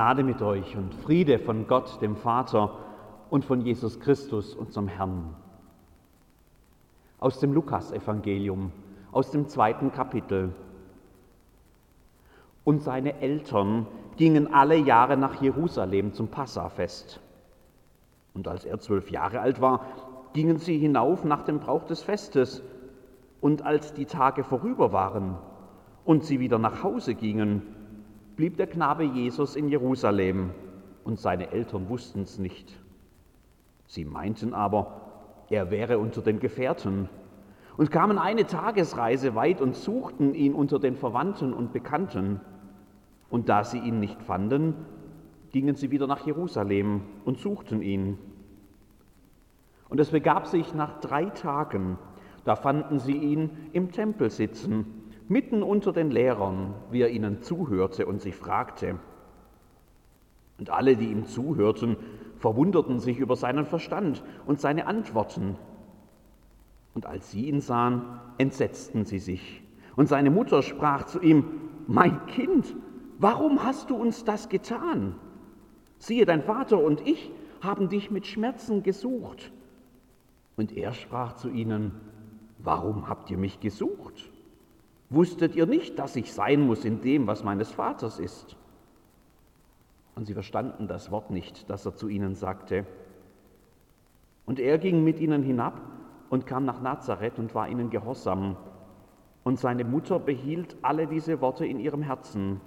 Gnade mit euch und Friede von Gott, dem Vater und von Jesus Christus, unserem Herrn. Aus dem Lukasevangelium, aus dem zweiten Kapitel. Und seine Eltern gingen alle Jahre nach Jerusalem zum Passafest. Und als er zwölf Jahre alt war, gingen sie hinauf nach dem Brauch des Festes. Und als die Tage vorüber waren und sie wieder nach Hause gingen, blieb der Knabe Jesus in Jerusalem und seine Eltern wussten es nicht. Sie meinten aber, er wäre unter den Gefährten und kamen eine Tagesreise weit und suchten ihn unter den Verwandten und Bekannten. Und da sie ihn nicht fanden, gingen sie wieder nach Jerusalem und suchten ihn. Und es begab sich nach drei Tagen, da fanden sie ihn im Tempel sitzen, mitten unter den Lehrern, wie er ihnen zuhörte und sie fragte. Und alle, die ihm zuhörten, verwunderten sich über seinen Verstand und seine Antworten. Und als sie ihn sahen, entsetzten sie sich. Und seine Mutter sprach zu ihm, Mein Kind, warum hast du uns das getan? Siehe, dein Vater und ich haben dich mit Schmerzen gesucht. Und er sprach zu ihnen, Warum habt ihr mich gesucht? Wusstet ihr nicht, dass ich sein muss in dem, was meines Vaters ist? Und sie verstanden das Wort nicht, das er zu ihnen sagte. Und er ging mit ihnen hinab und kam nach Nazareth und war ihnen gehorsam. Und seine Mutter behielt alle diese Worte in ihrem Herzen.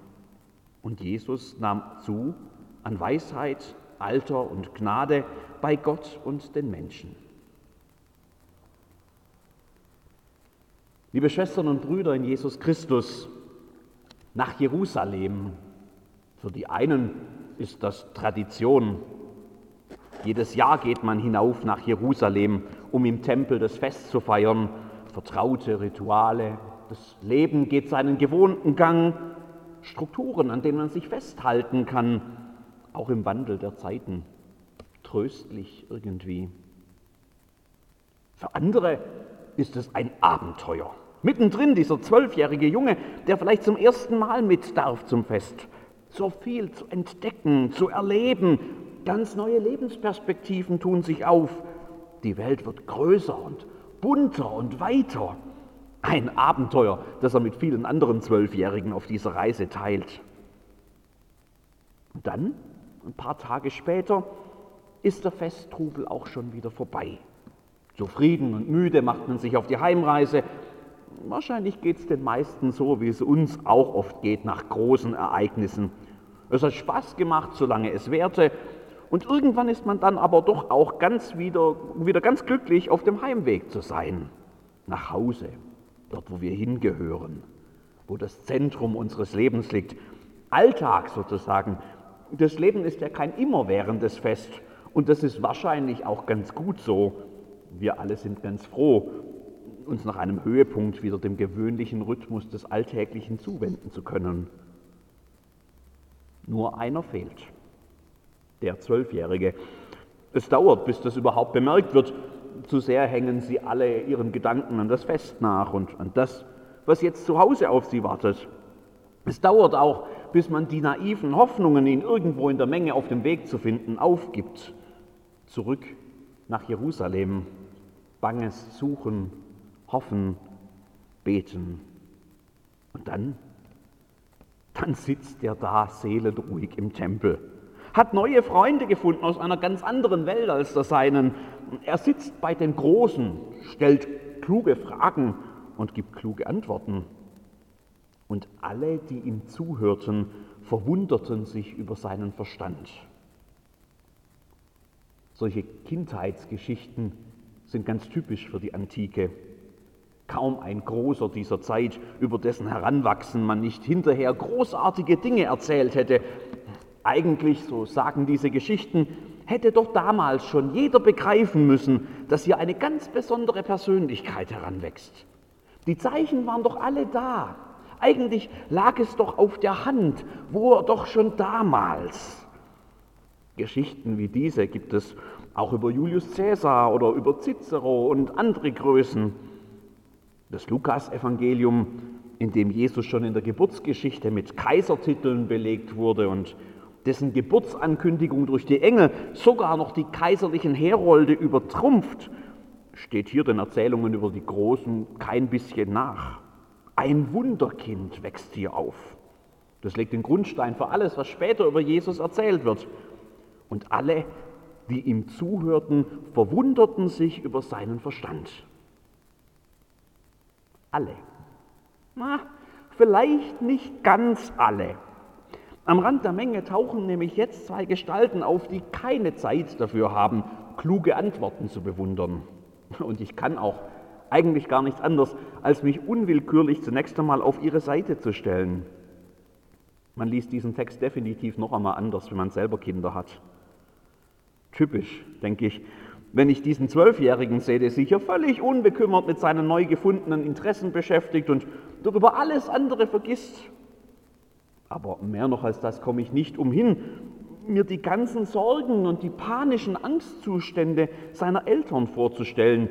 Und Jesus nahm zu an Weisheit, Alter und Gnade bei Gott und den Menschen. Liebe Schwestern und Brüder in Jesus Christus, nach Jerusalem. Für die einen ist das Tradition. Jedes Jahr geht man hinauf nach Jerusalem, um im Tempel das Fest zu feiern. Vertraute Rituale. Das Leben geht seinen gewohnten Gang. Strukturen, an denen man sich festhalten kann, auch im Wandel der Zeiten. Tröstlich irgendwie. Für andere ist es ein Abenteuer. Mittendrin dieser zwölfjährige Junge, der vielleicht zum ersten Mal mit darf zum Fest. So viel zu entdecken, zu erleben. Ganz neue Lebensperspektiven tun sich auf. Die Welt wird größer und bunter und weiter. Ein Abenteuer, das er mit vielen anderen Zwölfjährigen auf dieser Reise teilt. Und dann, ein paar Tage später, ist der Festtrubel auch schon wieder vorbei. Zufrieden und müde macht man sich auf die Heimreise Wahrscheinlich geht es den meisten so, wie es uns auch oft geht nach großen Ereignissen. Es hat Spaß gemacht, solange es währte. Und irgendwann ist man dann aber doch auch ganz wieder, wieder ganz glücklich, auf dem Heimweg zu sein. Nach Hause, dort, wo wir hingehören, wo das Zentrum unseres Lebens liegt. Alltag sozusagen. Das Leben ist ja kein immerwährendes Fest. Und das ist wahrscheinlich auch ganz gut so. Wir alle sind ganz froh, uns nach einem Höhepunkt wieder dem gewöhnlichen Rhythmus des Alltäglichen zuwenden zu können. Nur einer fehlt, der Zwölfjährige. Es dauert, bis das überhaupt bemerkt wird. Zu sehr hängen sie alle ihren Gedanken an das Fest nach und an das, was jetzt zu Hause auf sie wartet. Es dauert auch, bis man die naiven Hoffnungen, ihn irgendwo in der Menge auf dem Weg zu finden, aufgibt. Zurück nach Jerusalem, banges Suchen hoffen, beten. Und dann, dann sitzt er da seelenruhig im Tempel, hat neue Freunde gefunden aus einer ganz anderen Welt als der seinen. Er sitzt bei den Großen, stellt kluge Fragen und gibt kluge Antworten. Und alle, die ihm zuhörten, verwunderten sich über seinen Verstand. Solche Kindheitsgeschichten sind ganz typisch für die Antike. Kaum ein Großer dieser Zeit, über dessen Heranwachsen man nicht hinterher großartige Dinge erzählt hätte. Eigentlich, so sagen diese Geschichten, hätte doch damals schon jeder begreifen müssen, dass hier eine ganz besondere Persönlichkeit heranwächst. Die Zeichen waren doch alle da. Eigentlich lag es doch auf der Hand, wo er doch schon damals. Geschichten wie diese gibt es auch über Julius Caesar oder über Cicero und andere Größen. Das Lukas-Evangelium, in dem Jesus schon in der Geburtsgeschichte mit Kaisertiteln belegt wurde und dessen Geburtsankündigung durch die Engel sogar noch die kaiserlichen Herolde übertrumpft, steht hier den Erzählungen über die Großen kein bisschen nach. Ein Wunderkind wächst hier auf. Das legt den Grundstein für alles, was später über Jesus erzählt wird. Und alle, die ihm zuhörten, verwunderten sich über seinen Verstand. Alle. Na, vielleicht nicht ganz alle. Am Rand der Menge tauchen nämlich jetzt zwei Gestalten auf, die keine Zeit dafür haben, kluge Antworten zu bewundern. Und ich kann auch eigentlich gar nichts anderes, als mich unwillkürlich zunächst einmal auf ihre Seite zu stellen. Man liest diesen Text definitiv noch einmal anders, wenn man selber Kinder hat. Typisch, denke ich, wenn ich diesen Zwölfjährigen sehe, der sich ja völlig unbekümmert mit seinen neu gefundenen Interessen beschäftigt und darüber alles andere vergisst. Aber mehr noch als das komme ich nicht umhin, mir die ganzen Sorgen und die panischen Angstzustände seiner Eltern vorzustellen,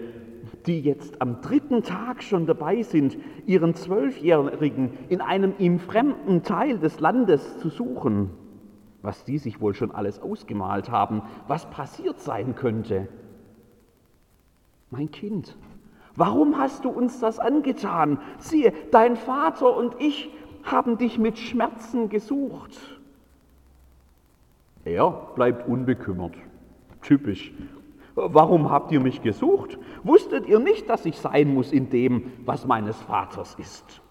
die jetzt am dritten Tag schon dabei sind, ihren Zwölfjährigen in einem ihm fremden Teil des Landes zu suchen. Was die sich wohl schon alles ausgemalt haben, was passiert sein könnte. Mein Kind, warum hast du uns das angetan? Siehe, dein Vater und ich haben dich mit Schmerzen gesucht. Er bleibt unbekümmert. Typisch. Warum habt ihr mich gesucht? Wusstet ihr nicht, dass ich sein muss in dem, was meines Vaters ist?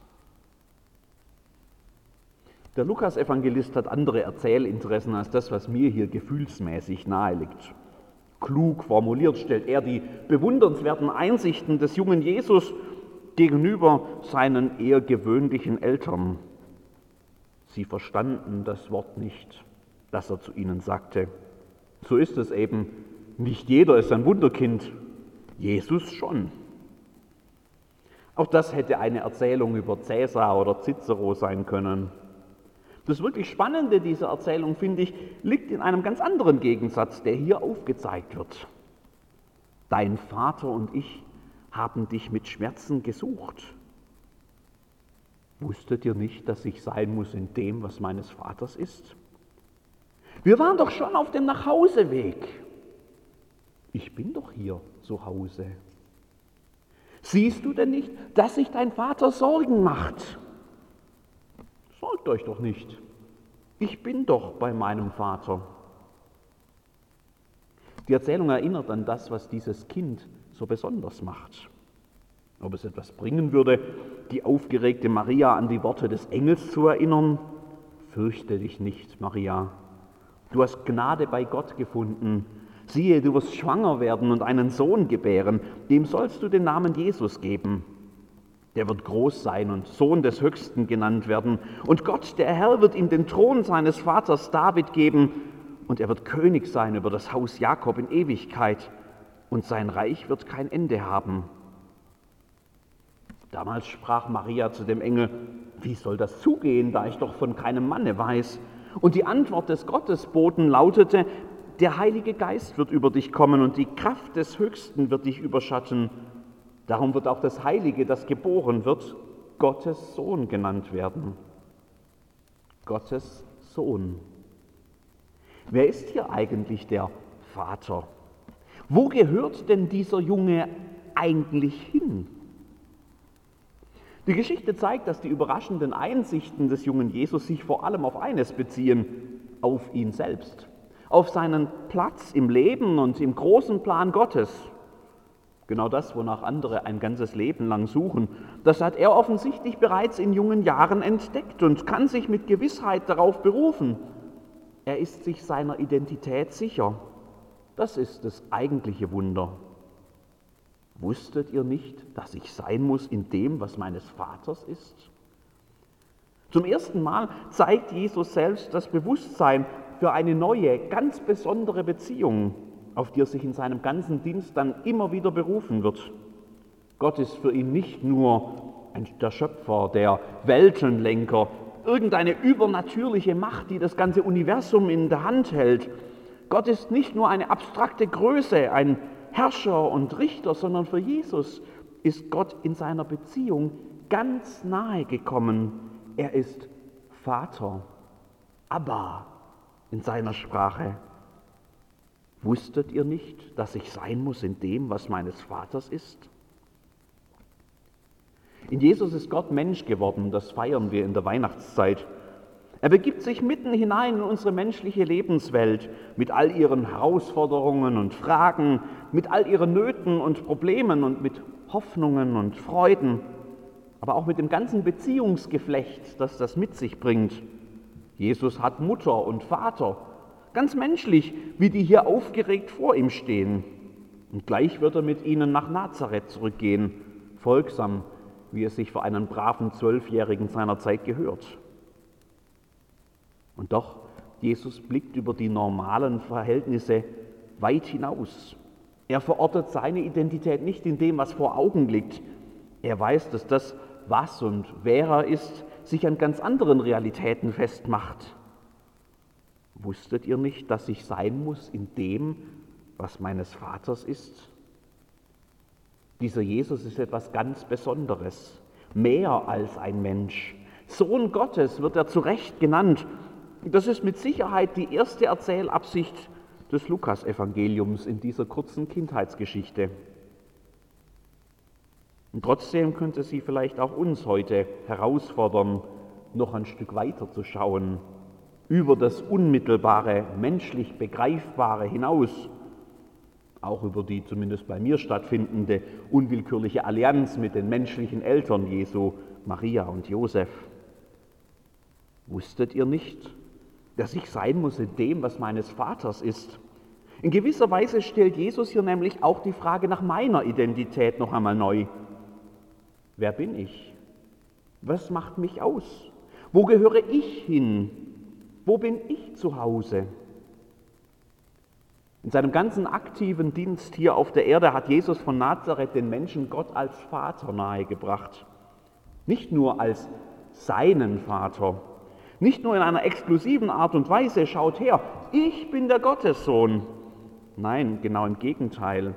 Der Lukas-Evangelist hat andere Erzählinteressen als das, was mir hier gefühlsmäßig nahe liegt. Klug formuliert stellt er die bewundernswerten Einsichten des jungen Jesus gegenüber seinen eher gewöhnlichen Eltern. Sie verstanden das Wort nicht, das er zu ihnen sagte. So ist es eben. Nicht jeder ist ein Wunderkind, Jesus schon. Auch das hätte eine Erzählung über Cäsar oder Cicero sein können. Das wirklich Spannende dieser Erzählung, finde ich, liegt in einem ganz anderen Gegensatz, der hier aufgezeigt wird. Dein Vater und ich haben dich mit Schmerzen gesucht. Wusstet ihr nicht, dass ich sein muss in dem, was meines Vaters ist? Wir waren doch schon auf dem Nachhauseweg. Ich bin doch hier zu Hause. Siehst du denn nicht, dass sich dein Vater Sorgen macht? Sorgt euch doch nicht. Ich bin doch bei meinem Vater. Die Erzählung erinnert an das, was dieses Kind so besonders macht. Ob es etwas bringen würde, die aufgeregte Maria an die Worte des Engels zu erinnern, fürchte dich nicht, Maria. Du hast Gnade bei Gott gefunden. Siehe, du wirst schwanger werden und einen Sohn gebären. Dem sollst du den Namen Jesus geben. Der wird groß sein und Sohn des Höchsten genannt werden. Und Gott, der Herr, wird ihm den Thron seines Vaters David geben. Und er wird König sein über das Haus Jakob in Ewigkeit. Und sein Reich wird kein Ende haben. Damals sprach Maria zu dem Engel, wie soll das zugehen, da ich doch von keinem Manne weiß? Und die Antwort des Gottesboten lautete, der Heilige Geist wird über dich kommen und die Kraft des Höchsten wird dich überschatten. Darum wird auch das Heilige, das geboren wird, Gottes Sohn genannt werden. Gottes Sohn. Wer ist hier eigentlich der Vater? Wo gehört denn dieser Junge eigentlich hin? Die Geschichte zeigt, dass die überraschenden Einsichten des jungen Jesus sich vor allem auf eines beziehen, auf ihn selbst, auf seinen Platz im Leben und im großen Plan Gottes. Genau das, wonach andere ein ganzes Leben lang suchen. Das hat er offensichtlich bereits in jungen Jahren entdeckt und kann sich mit Gewissheit darauf berufen. Er ist sich seiner Identität sicher. Das ist das eigentliche Wunder. Wusstet ihr nicht, dass ich sein muss in dem, was meines Vaters ist? Zum ersten Mal zeigt Jesus selbst das Bewusstsein für eine neue, ganz besondere Beziehung auf die er sich in seinem ganzen Dienst dann immer wieder berufen wird. Gott ist für ihn nicht nur der Schöpfer, der Weltenlenker, irgendeine übernatürliche Macht, die das ganze Universum in der Hand hält. Gott ist nicht nur eine abstrakte Größe, ein Herrscher und Richter, sondern für Jesus ist Gott in seiner Beziehung ganz nahe gekommen. Er ist Vater, Abba, in seiner Sprache. Wusstet ihr nicht, dass ich sein muss in dem, was meines Vaters ist? In Jesus ist Gott Mensch geworden, das feiern wir in der Weihnachtszeit. Er begibt sich mitten hinein in unsere menschliche Lebenswelt mit all ihren Herausforderungen und Fragen, mit all ihren Nöten und Problemen und mit Hoffnungen und Freuden, aber auch mit dem ganzen Beziehungsgeflecht, das das mit sich bringt. Jesus hat Mutter und Vater, ganz menschlich, wie die hier aufgeregt vor ihm stehen. Und gleich wird er mit ihnen nach Nazareth zurückgehen, folgsam, wie es sich für einen braven Zwölfjährigen seiner Zeit gehört. Und doch, Jesus blickt über die normalen Verhältnisse weit hinaus. Er verortet seine Identität nicht in dem, was vor Augen liegt. Er weiß, dass das, was und wer er ist, sich an ganz anderen Realitäten festmacht. Wusstet ihr nicht, dass ich sein muss in dem, was meines Vaters ist? Dieser Jesus ist etwas ganz Besonderes, mehr als ein Mensch. Sohn Gottes wird er zu Recht genannt das ist mit Sicherheit die erste Erzählabsicht des Lukasevangeliums in dieser kurzen Kindheitsgeschichte. Und trotzdem könnte sie vielleicht auch uns heute herausfordern, noch ein Stück weiter zu schauen, über das unmittelbare, menschlich Begreifbare hinaus, auch über die zumindest bei mir stattfindende unwillkürliche Allianz mit den menschlichen Eltern Jesu, Maria und Josef. Wusstet ihr nicht, dass ich sein muss in dem, was meines Vaters ist. In gewisser Weise stellt Jesus hier nämlich auch die Frage nach meiner Identität noch einmal neu. Wer bin ich? Was macht mich aus? Wo gehöre ich hin? Wo bin ich zu Hause? In seinem ganzen aktiven Dienst hier auf der Erde hat Jesus von Nazareth den Menschen Gott als Vater nahegebracht. Nicht nur als seinen Vater, nicht nur in einer exklusiven Art und Weise, schaut her, ich bin der Gottessohn. Nein, genau im Gegenteil.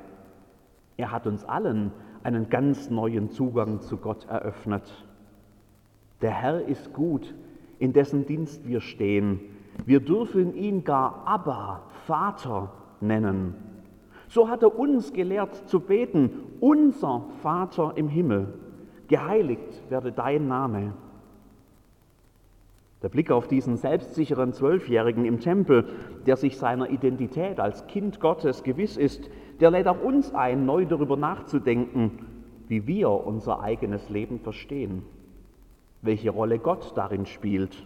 Er hat uns allen einen ganz neuen Zugang zu Gott eröffnet. Der Herr ist gut, in dessen Dienst wir stehen. Wir dürfen ihn gar Abba, Vater nennen. So hat er uns gelehrt zu beten, unser Vater im Himmel, geheiligt werde dein Name. Der Blick auf diesen selbstsicheren Zwölfjährigen im Tempel, der sich seiner Identität als Kind Gottes gewiss ist, der lädt auch uns ein, neu darüber nachzudenken, wie wir unser eigenes Leben verstehen, welche Rolle Gott darin spielt,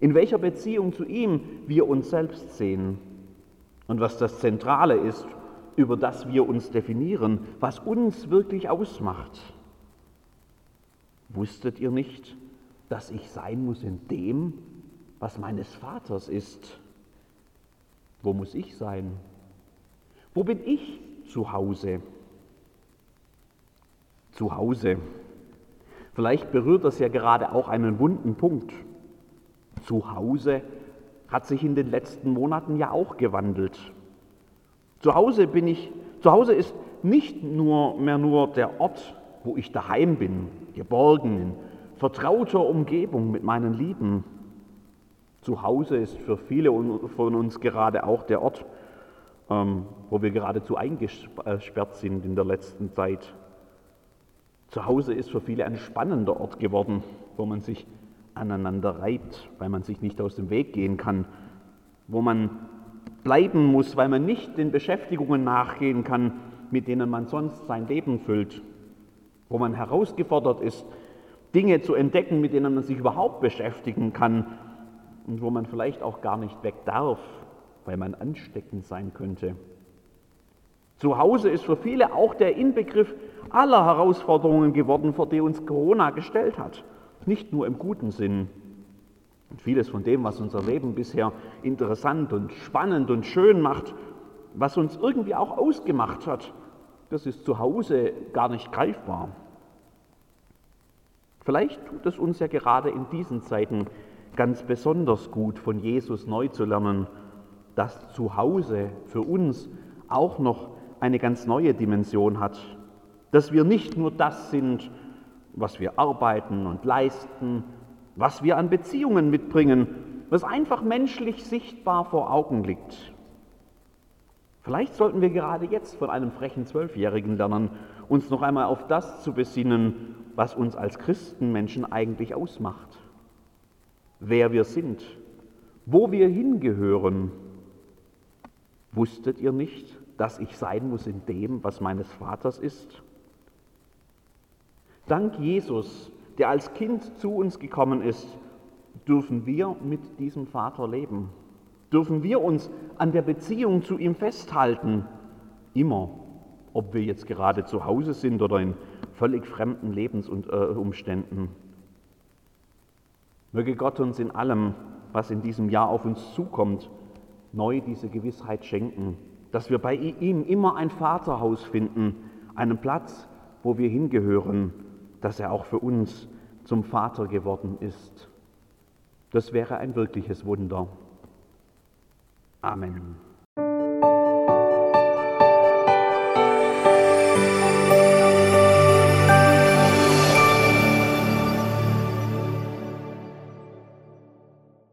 in welcher Beziehung zu ihm wir uns selbst sehen und was das Zentrale ist, über das wir uns definieren, was uns wirklich ausmacht. Wusstet ihr nicht, dass ich sein muss in dem, was meines Vaters ist. Wo muss ich sein? Wo bin ich zu Hause? Zu Hause. Vielleicht berührt das ja gerade auch einen wunden Punkt. Zu Hause hat sich in den letzten Monaten ja auch gewandelt. Zu Hause bin ich, zu Hause ist nicht nur mehr nur der Ort, wo ich daheim bin, geborgen, vertrauter Umgebung mit meinen Lieben. Zu Hause ist für viele von uns gerade auch der Ort, ähm, wo wir geradezu eingesperrt sind in der letzten Zeit. Zu Hause ist für viele ein spannender Ort geworden, wo man sich aneinander reibt, weil man sich nicht aus dem Weg gehen kann, wo man bleiben muss, weil man nicht den Beschäftigungen nachgehen kann, mit denen man sonst sein Leben füllt, wo man herausgefordert ist, Dinge zu entdecken, mit denen man sich überhaupt beschäftigen kann und wo man vielleicht auch gar nicht weg darf, weil man ansteckend sein könnte. Zu Hause ist für viele auch der Inbegriff aller Herausforderungen geworden, vor die uns Corona gestellt hat. Nicht nur im guten Sinn. Und vieles von dem, was unser Leben bisher interessant und spannend und schön macht, was uns irgendwie auch ausgemacht hat, das ist zu Hause gar nicht greifbar. Vielleicht tut es uns ja gerade in diesen Zeiten ganz besonders gut, von Jesus neu zu lernen, dass zu Hause für uns auch noch eine ganz neue Dimension hat, dass wir nicht nur das sind, was wir arbeiten und leisten, was wir an Beziehungen mitbringen, was einfach menschlich sichtbar vor Augen liegt. Vielleicht sollten wir gerade jetzt von einem frechen Zwölfjährigen lernen, uns noch einmal auf das zu besinnen, was uns als Christenmenschen eigentlich ausmacht. Wer wir sind, wo wir hingehören. Wusstet ihr nicht, dass ich sein muss in dem, was meines Vaters ist? Dank Jesus, der als Kind zu uns gekommen ist, dürfen wir mit diesem Vater leben dürfen wir uns an der Beziehung zu ihm festhalten, immer, ob wir jetzt gerade zu Hause sind oder in völlig fremden Lebensumständen. Möge Gott uns in allem, was in diesem Jahr auf uns zukommt, neu diese Gewissheit schenken, dass wir bei ihm immer ein Vaterhaus finden, einen Platz, wo wir hingehören, dass er auch für uns zum Vater geworden ist. Das wäre ein wirkliches Wunder. Amen.